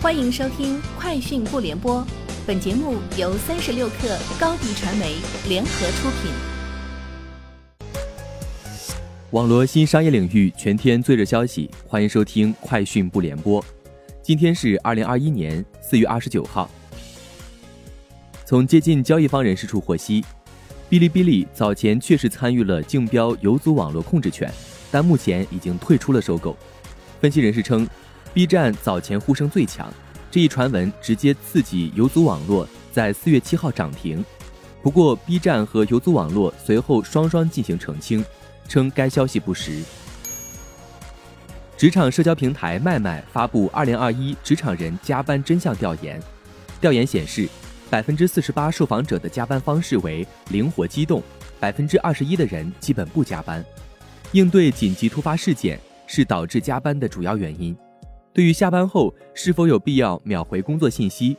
欢迎收听《快讯不联播》，本节目由三十六克高低传媒联合出品。网络新商业领域全天最热消息，欢迎收听《快讯不联播》。今天是二零二一年四月二十九号。从接近交易方人士处获悉，哔哩哔哩早前确实参与了竞标游族网络控制权，但目前已经退出了收购。分析人士称。B 站早前呼声最强，这一传闻直接刺激游族网络在四月七号涨停。不过，B 站和游族网络随后双双进行澄清，称该消息不实。职场社交平台麦麦发布二零二一职场人加班真相调研，调研显示，百分之四十八受访者的加班方式为灵活机动，百分之二十一的人基本不加班。应对紧急突发事件是导致加班的主要原因。对于下班后是否有必要秒回工作信息，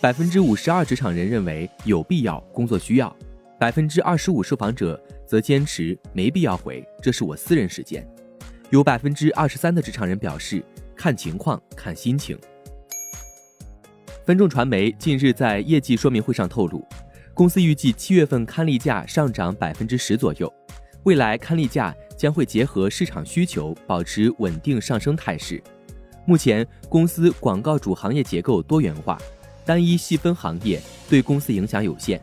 百分之五十二职场人认为有必要，工作需要；百分之二十五受访者则坚持没必要回，这是我私人时间。有百分之二十三的职场人表示看情况、看心情。分众传媒近日在业绩说明会上透露，公司预计七月份刊例价上涨百分之十左右，未来刊例价将会结合市场需求，保持稳定上升态势。目前公司广告主行业结构多元化，单一细分行业对公司影响有限。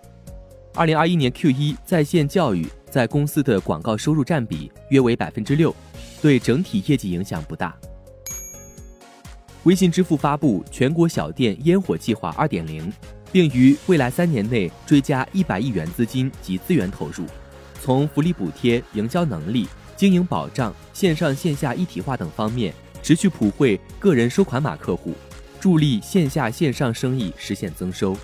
二零二一年 Q 一在线教育在公司的广告收入占比约为百分之六，对整体业绩影响不大。微信支付发布全国小店烟火计划二点零，并于未来三年内追加一百亿元资金及资源投入，从福利补贴、营销能力、经营保障、线上线下一体化等方面。持续普惠个人收款码客户，助力线下线上生意实现增收。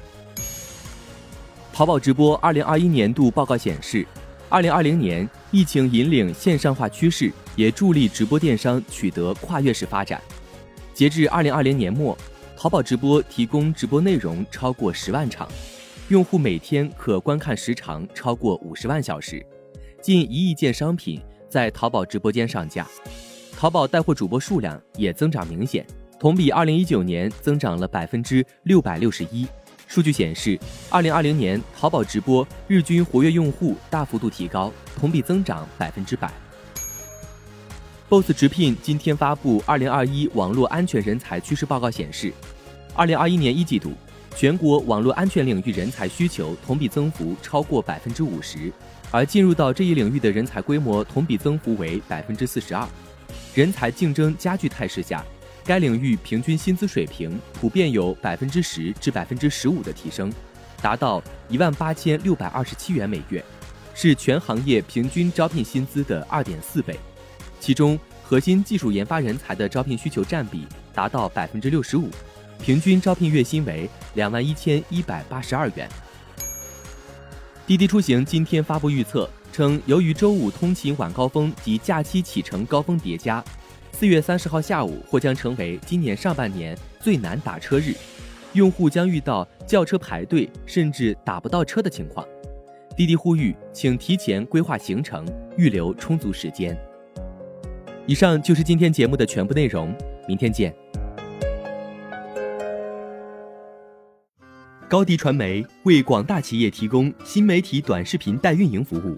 淘宝直播二零二一年度报告显示，二零二零年疫情引领线上化趋势，也助力直播电商取得跨越式发展。截至二零二零年末，淘宝直播提供直播内容超过十万场，用户每天可观看时长超过五十万小时，近一亿件商品在淘宝直播间上架。淘宝带货主播数量也增长明显，同比二零一九年增长了百分之六百六十一。数据显示，二零二零年淘宝直播日均活跃用户大幅度提高，同比增长百分之百。Boss 直聘今天发布二零二一网络安全人才趋势报告显示，二零二一年一季度全国网络安全领域人才需求同比增幅超过百分之五十，而进入到这一领域的人才规模同比增幅为百分之四十二。人才竞争加剧态势下，该领域平均薪资水平普遍有百分之十至百分之十五的提升，达到一万八千六百二十七元每月，是全行业平均招聘薪资的二点四倍。其中，核心技术研发人才的招聘需求占比达到百分之六十五，平均招聘月薪为两万一千一百八十二元。滴滴出行今天发布预测。称，由于周五通勤晚高峰及假期启程高峰叠加，四月三十号下午或将成为今年上半年最难打车日，用户将遇到叫车排队甚至打不到车的情况。滴滴呼吁，请提前规划行程，预留充足时间。以上就是今天节目的全部内容，明天见。高迪传媒为广大企业提供新媒体短视频代运营服务。